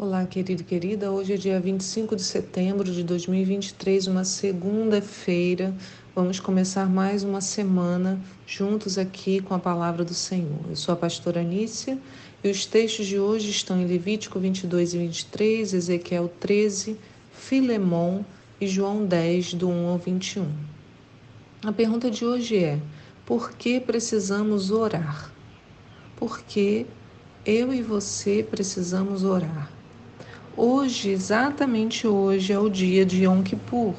Olá, querido e querida. Hoje é dia 25 de setembro de 2023, uma segunda-feira. Vamos começar mais uma semana juntos aqui com a palavra do Senhor. Eu sou a pastora Anícia e os textos de hoje estão em Levítico 22 e 23, Ezequiel 13, Filemon e João 10, do 1 ao 21. A pergunta de hoje é: por que precisamos orar? Porque eu e você precisamos orar. Hoje, exatamente hoje, é o dia de Yom Kippur,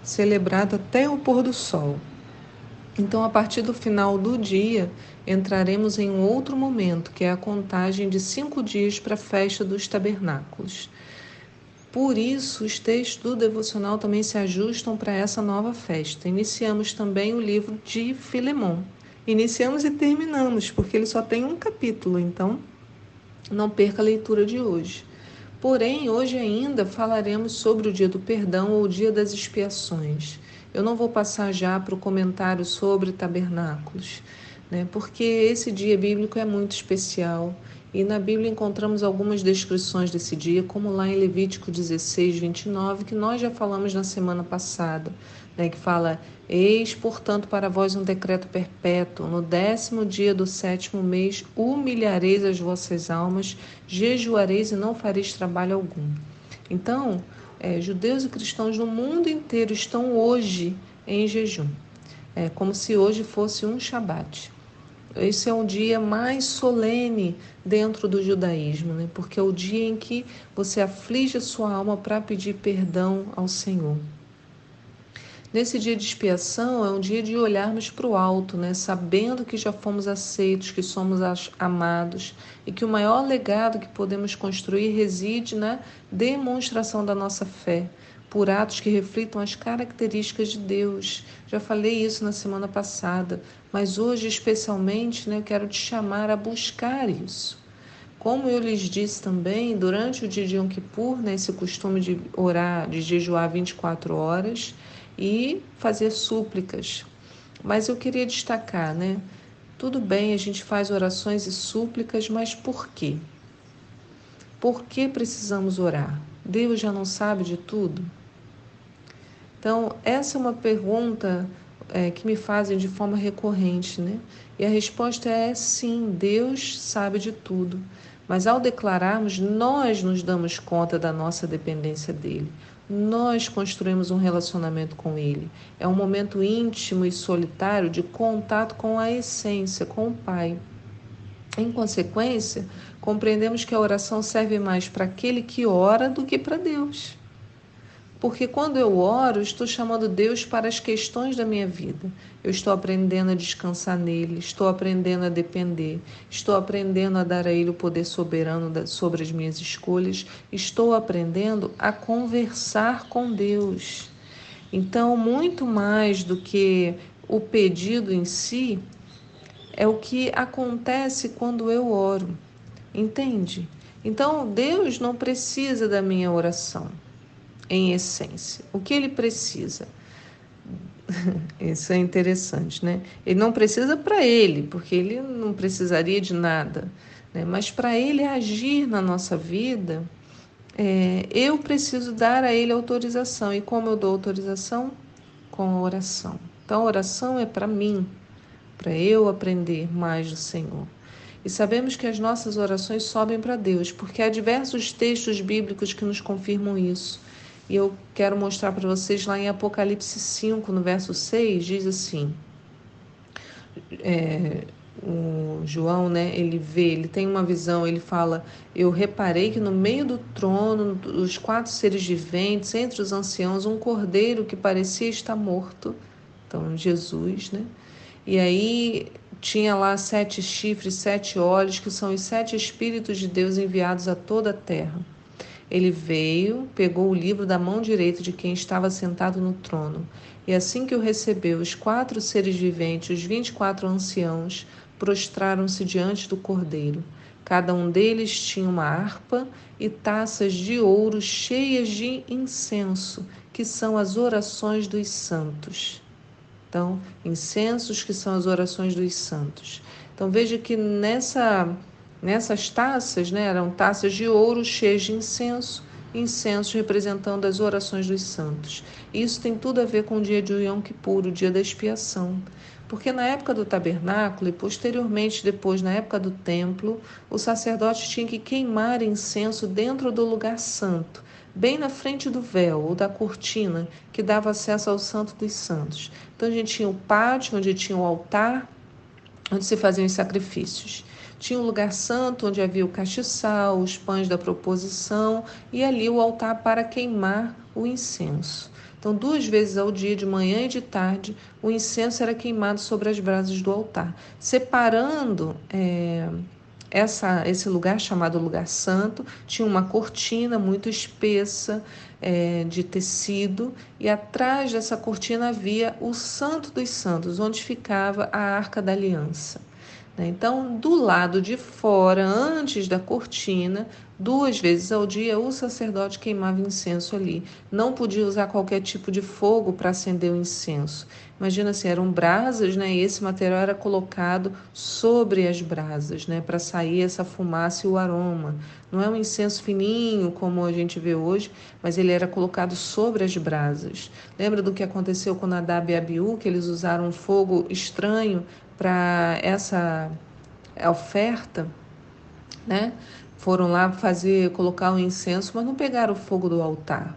celebrado até o pôr do sol. Então, a partir do final do dia, entraremos em outro momento, que é a contagem de cinco dias para a festa dos tabernáculos. Por isso, os textos do devocional também se ajustam para essa nova festa. Iniciamos também o livro de Filemon. Iniciamos e terminamos, porque ele só tem um capítulo, então não perca a leitura de hoje. Porém, hoje ainda falaremos sobre o dia do perdão ou o dia das expiações. Eu não vou passar já para o comentário sobre tabernáculos, né? porque esse dia bíblico é muito especial e na Bíblia encontramos algumas descrições desse dia, como lá em Levítico 16, 29, que nós já falamos na semana passada né, que fala: Eis, portanto, para vós um decreto perpétuo: no décimo dia do sétimo mês humilhareis as vossas almas, jejuareis e não fareis trabalho algum. Então, é, judeus e cristãos no mundo inteiro estão hoje em jejum, é como se hoje fosse um Shabat. Esse é um dia mais solene dentro do judaísmo, né? porque é o dia em que você aflige a sua alma para pedir perdão ao Senhor. Nesse dia de expiação é um dia de olharmos para o alto, né? sabendo que já fomos aceitos, que somos amados e que o maior legado que podemos construir reside na demonstração da nossa fé, por atos que reflitam as características de Deus. Já falei isso na semana passada, mas hoje, especialmente, né, eu quero te chamar a buscar isso. Como eu lhes disse também, durante o dia de Yom Kippur, né, esse costume de orar, de jejuar 24 horas, e fazer súplicas. Mas eu queria destacar, né? Tudo bem, a gente faz orações e súplicas, mas por quê? Por que precisamos orar? Deus já não sabe de tudo? Então, essa é uma pergunta é, que me fazem de forma recorrente, né? E a resposta é sim, Deus sabe de tudo. Mas ao declararmos, nós nos damos conta da nossa dependência dele nós construímos um relacionamento com Ele. É um momento íntimo e solitário de contato com a essência, com o Pai. Em consequência, compreendemos que a oração serve mais para aquele que ora do que para Deus. Porque quando eu oro, estou chamando Deus para as questões da minha vida. Eu estou aprendendo a descansar nele, estou aprendendo a depender, estou aprendendo a dar a ele o poder soberano sobre as minhas escolhas, estou aprendendo a conversar com Deus. Então, muito mais do que o pedido em si, é o que acontece quando eu oro. Entende? Então, Deus não precisa da minha oração em essência. O que ele precisa? Isso é interessante, né? Ele não precisa para ele, porque ele não precisaria de nada, né? mas para ele agir na nossa vida, é, eu preciso dar a ele autorização. E como eu dou autorização? Com a oração. Então, a oração é para mim, para eu aprender mais do Senhor. E sabemos que as nossas orações sobem para Deus, porque há diversos textos bíblicos que nos confirmam isso. E eu quero mostrar para vocês lá em Apocalipse 5, no verso 6, diz assim: é, o João, né, ele vê, ele tem uma visão, ele fala: Eu reparei que no meio do trono, dos quatro seres viventes, entre os anciãos, um cordeiro que parecia estar morto. Então, Jesus, né? E aí tinha lá sete chifres, sete olhos, que são os sete Espíritos de Deus enviados a toda a terra. Ele veio, pegou o livro da mão direita de quem estava sentado no trono, e assim que o recebeu, os quatro seres viventes, os vinte e quatro anciãos, prostraram-se diante do cordeiro. Cada um deles tinha uma harpa e taças de ouro cheias de incenso, que são as orações dos santos. Então, incensos que são as orações dos santos. Então veja que nessa Nessas taças, né, eram taças de ouro cheias de incenso, incenso representando as orações dos santos. Isso tem tudo a ver com o dia de Yom Kippur, o dia da expiação. Porque na época do tabernáculo e posteriormente depois na época do templo, o sacerdote tinha que queimar incenso dentro do lugar santo, bem na frente do véu ou da cortina que dava acesso ao Santo dos Santos. Então a gente tinha o pátio onde tinha o altar, onde se faziam os sacrifícios. Tinha um lugar santo onde havia o castiçal, os pães da proposição e ali o altar para queimar o incenso. Então, duas vezes ao dia, de manhã e de tarde, o incenso era queimado sobre as brasas do altar, separando é, essa, esse lugar chamado lugar santo. Tinha uma cortina muito espessa é, de tecido e atrás dessa cortina havia o Santo dos Santos, onde ficava a Arca da Aliança. Né? Então, do lado de fora, antes da cortina, duas vezes ao dia, o sacerdote queimava incenso ali. Não podia usar qualquer tipo de fogo para acender o incenso. Imagina assim, eram brasas, né? E esse material era colocado sobre as brasas, né? Para sair essa fumaça e o aroma. Não é um incenso fininho como a gente vê hoje, mas ele era colocado sobre as brasas. Lembra do que aconteceu com Nadab e Abiú, que eles usaram um fogo estranho para essa oferta, né? Foram lá fazer, colocar o um incenso, mas não pegaram o fogo do altar.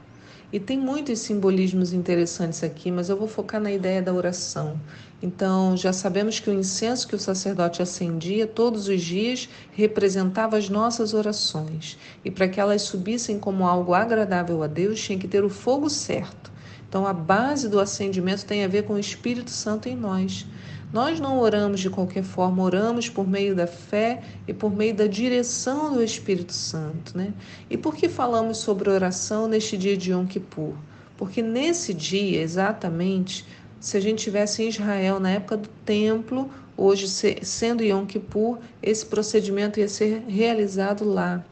E tem muitos simbolismos interessantes aqui, mas eu vou focar na ideia da oração. Então, já sabemos que o incenso que o sacerdote acendia todos os dias representava as nossas orações. E para que elas subissem como algo agradável a Deus, tinha que ter o fogo certo. Então, a base do acendimento tem a ver com o Espírito Santo em nós. Nós não oramos de qualquer forma, oramos por meio da fé e por meio da direção do Espírito Santo, né? E por que falamos sobre oração neste dia de Yom Kippur? Porque nesse dia, exatamente, se a gente tivesse em Israel na época do templo, hoje sendo Yom Kippur, esse procedimento ia ser realizado lá.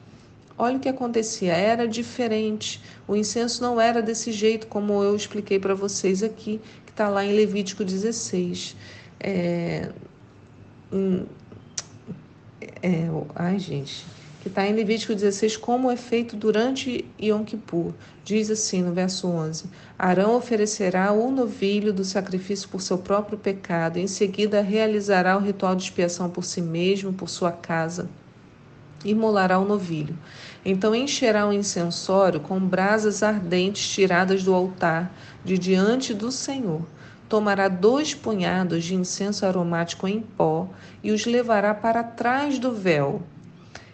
Olha o que acontecia, era diferente. O incenso não era desse jeito, como eu expliquei para vocês aqui, que está lá em Levítico 16 é, é, ai gente, que está em Levítico 16, como é feito durante Yom Kippur. Diz assim no verso 11: Arão oferecerá o novilho do sacrifício por seu próprio pecado, em seguida realizará o ritual de expiação por si mesmo, por sua casa, e molará o novilho. Então encherá o incensório com brasas ardentes tiradas do altar, de diante do Senhor tomará dois punhados de incenso aromático em pó e os levará para trás do véu.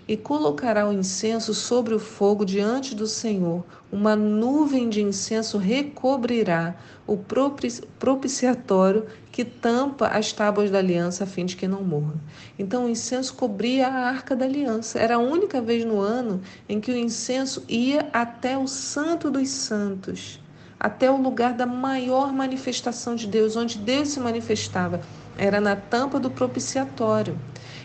E colocará o incenso sobre o fogo diante do Senhor. Uma nuvem de incenso recobrirá o propiciatório que tampa as tábuas da aliança a fim de que não morra. Então o incenso cobria a arca da aliança. Era a única vez no ano em que o incenso ia até o Santo dos Santos até o lugar da maior manifestação de Deus, onde Deus se manifestava, era na tampa do propiciatório.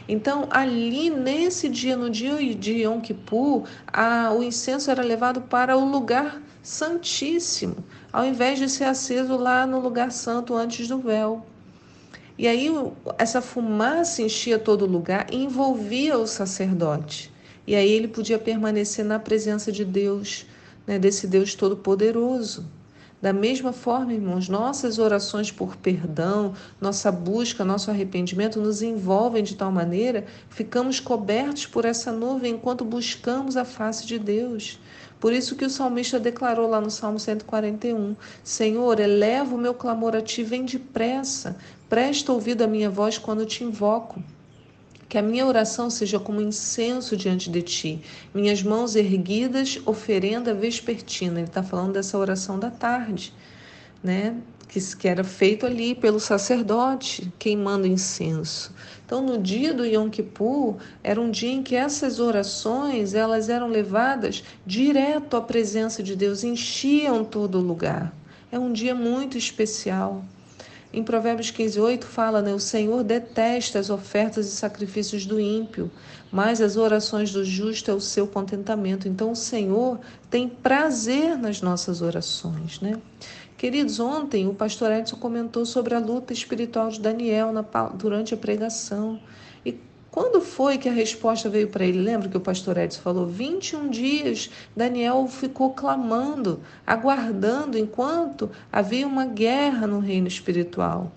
Então, ali nesse dia, no dia de Yom Kippur, a, o incenso era levado para o lugar santíssimo, ao invés de ser aceso lá no lugar santo antes do véu. E aí essa fumaça enchia todo lugar e envolvia o sacerdote. E aí ele podia permanecer na presença de Deus, né, desse Deus todo-poderoso. Da mesma forma, irmãos, nossas orações por perdão, nossa busca, nosso arrependimento nos envolvem de tal maneira, ficamos cobertos por essa nuvem enquanto buscamos a face de Deus. Por isso que o salmista declarou lá no Salmo 141: Senhor, eleva o meu clamor a ti, vem depressa, presta ouvido à minha voz quando te invoco. Que a minha oração seja como incenso diante de ti, minhas mãos erguidas, oferenda vespertina. Ele está falando dessa oração da tarde, né? Que, que era feito ali pelo sacerdote, queimando incenso. Então, no dia do Yom Kippur, era um dia em que essas orações elas eram levadas direto à presença de Deus, enchiam todo o lugar. É um dia muito especial. Em Provérbios 15, 8 fala, né? O Senhor detesta as ofertas e sacrifícios do ímpio, mas as orações do justo é o seu contentamento. Então o Senhor tem prazer nas nossas orações, né? Queridos, ontem o pastor Edson comentou sobre a luta espiritual de Daniel na, durante a pregação. Quando foi que a resposta veio para ele? Lembra que o pastor Edson falou? 21 dias Daniel ficou clamando, aguardando, enquanto havia uma guerra no reino espiritual.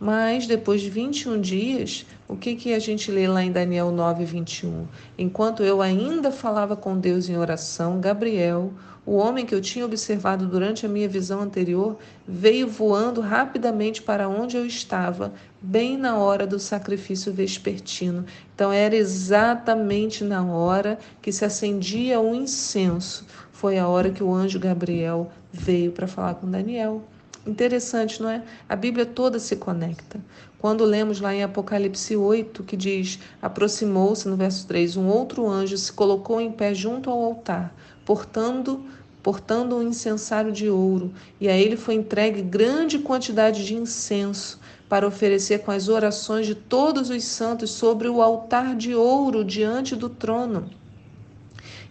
Mas depois de 21 dias, o que, que a gente lê lá em Daniel 9, 21? Enquanto eu ainda falava com Deus em oração, Gabriel, o homem que eu tinha observado durante a minha visão anterior, veio voando rapidamente para onde eu estava, bem na hora do sacrifício vespertino. Então era exatamente na hora que se acendia o incenso. Foi a hora que o anjo Gabriel veio para falar com Daniel. Interessante, não é? A Bíblia toda se conecta. Quando lemos lá em Apocalipse 8, que diz: Aproximou-se, no verso 3, um outro anjo se colocou em pé junto ao altar, portando portando um incensário de ouro, e a ele foi entregue grande quantidade de incenso para oferecer com as orações de todos os santos sobre o altar de ouro diante do trono.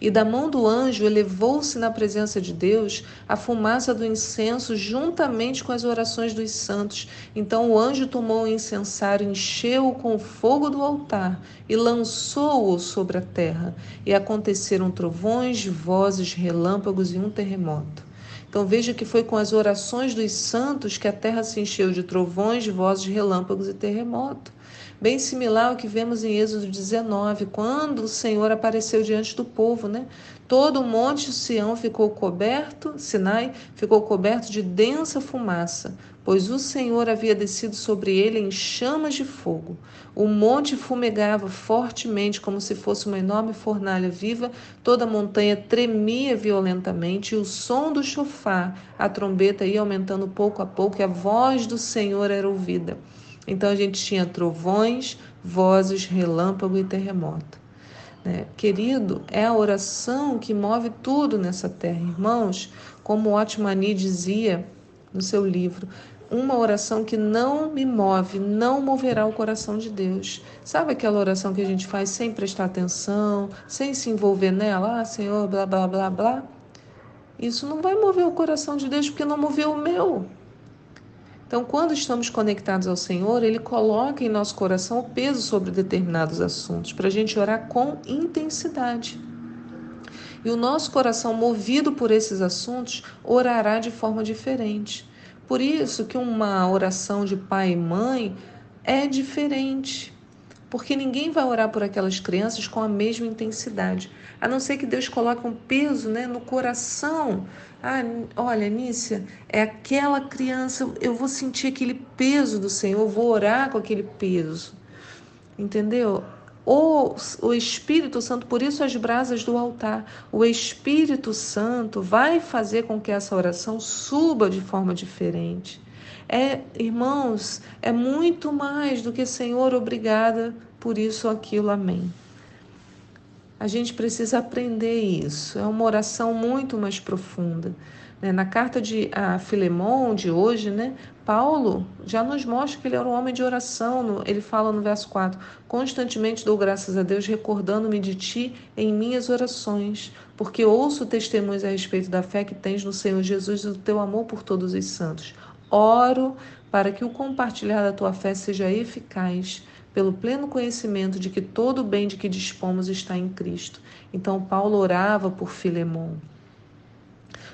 E da mão do anjo elevou-se na presença de Deus a fumaça do incenso juntamente com as orações dos santos. Então o anjo tomou o incensário, encheu-o com o fogo do altar e lançou-o sobre a terra. E aconteceram trovões, vozes, relâmpagos e um terremoto. Então veja que foi com as orações dos santos que a terra se encheu de trovões, vozes, relâmpagos e terremoto bem similar ao que vemos em Êxodo 19, quando o Senhor apareceu diante do povo, né? Todo o monte Sião ficou coberto, Sinai ficou coberto de densa fumaça, pois o Senhor havia descido sobre ele em chamas de fogo. O monte fumegava fortemente, como se fosse uma enorme fornalha viva, toda a montanha tremia violentamente, e o som do chofar, a trombeta ia aumentando pouco a pouco, e a voz do Senhor era ouvida. Então a gente tinha trovões, vozes, relâmpago e terremoto. Né? Querido, é a oração que move tudo nessa terra. Irmãos, como Otmani dizia no seu livro, uma oração que não me move, não moverá o coração de Deus. Sabe aquela oração que a gente faz sem prestar atenção, sem se envolver nela? Ah, Senhor, blá, blá, blá, blá. Isso não vai mover o coração de Deus porque não moveu o meu. Então, quando estamos conectados ao Senhor, Ele coloca em nosso coração o peso sobre determinados assuntos, para a gente orar com intensidade. E o nosso coração, movido por esses assuntos, orará de forma diferente. Por isso que uma oração de pai e mãe é diferente porque ninguém vai orar por aquelas crianças com a mesma intensidade, a não ser que Deus coloque um peso né, no coração. Ah, olha, Nícia, é aquela criança, eu vou sentir aquele peso do Senhor, eu vou orar com aquele peso. Entendeu? O, o Espírito Santo, por isso as brasas do altar, o Espírito Santo vai fazer com que essa oração suba de forma diferente. É, irmãos, é muito mais do que Senhor, obrigada por isso aquilo, amém. A gente precisa aprender isso. É uma oração muito mais profunda. Né? Na carta de a Filemon de hoje, né, Paulo já nos mostra que ele era um homem de oração. Ele fala no verso 4: Constantemente dou graças a Deus, recordando-me de ti em minhas orações, porque ouço testemunhos a respeito da fé que tens no Senhor Jesus e do teu amor por todos os santos. Oro para que o compartilhar da tua fé seja eficaz, pelo pleno conhecimento de que todo o bem de que dispomos está em Cristo. Então, Paulo orava por Filemon.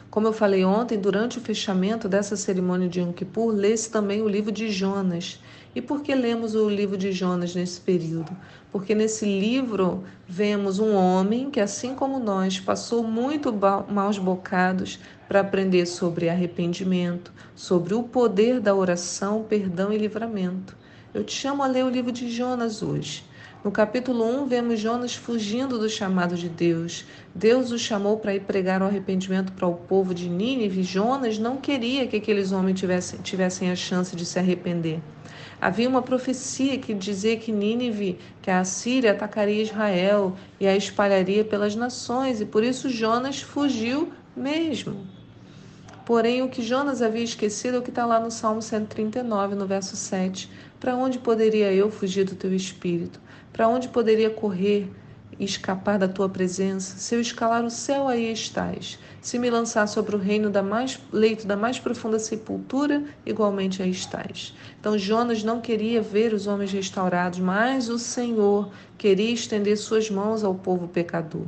Como eu falei ontem, durante o fechamento dessa cerimônia de Yom Kippur, lê-se também o livro de Jonas. E por que lemos o livro de Jonas nesse período? Porque nesse livro vemos um homem que, assim como nós, passou muito maus bocados para aprender sobre arrependimento, sobre o poder da oração, perdão e livramento. Eu te chamo a ler o livro de Jonas hoje. No capítulo 1, vemos Jonas fugindo do chamado de Deus. Deus o chamou para ir pregar o arrependimento para o povo de Nínive. Jonas não queria que aqueles homens tivessem, tivessem a chance de se arrepender. Havia uma profecia que dizia que Nínive, que a Síria atacaria Israel e a espalharia pelas nações, e por isso Jonas fugiu mesmo. Porém, o que Jonas havia esquecido é o que está lá no Salmo 139, no verso 7. Para onde poderia eu fugir do teu espírito? Para onde poderia correr e escapar da tua presença? Se eu escalar o céu, aí estás. Se me lançar sobre o reino da mais leito da mais profunda sepultura, igualmente aí estás. Então Jonas não queria ver os homens restaurados, mas o Senhor queria estender suas mãos ao povo pecador.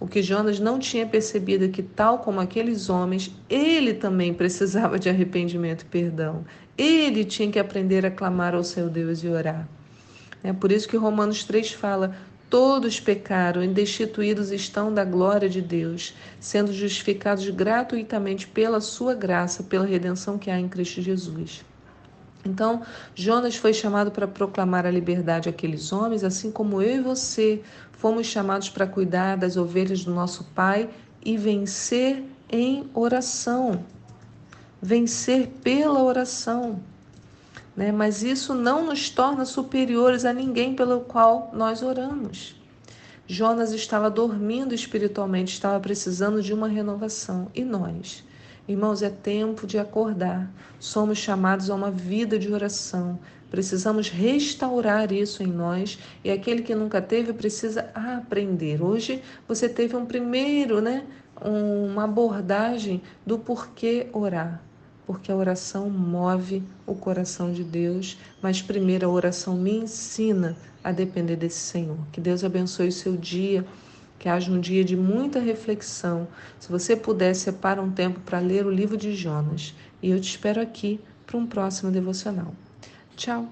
O que Jonas não tinha percebido é que, tal como aqueles homens, ele também precisava de arrependimento e perdão. Ele tinha que aprender a clamar ao seu Deus e orar. É por isso que Romanos 3 fala: Todos pecaram e destituídos estão da glória de Deus, sendo justificados gratuitamente pela sua graça, pela redenção que há em Cristo Jesus. Então, Jonas foi chamado para proclamar a liberdade àqueles homens, assim como eu e você fomos chamados para cuidar das ovelhas do nosso Pai e vencer em oração. Vencer pela oração. Né? Mas isso não nos torna superiores a ninguém pelo qual nós oramos. Jonas estava dormindo espiritualmente, estava precisando de uma renovação. E nós? Irmãos, é tempo de acordar. Somos chamados a uma vida de oração. Precisamos restaurar isso em nós e aquele que nunca teve precisa aprender. Hoje você teve um primeiro, né, uma abordagem do porquê orar. Porque a oração move o coração de Deus, mas primeiro a oração me ensina a depender desse Senhor. Que Deus abençoe o seu dia que haja um dia de muita reflexão. Se você puder, separa um tempo para ler o livro de Jonas. E eu te espero aqui para um próximo devocional. Tchau!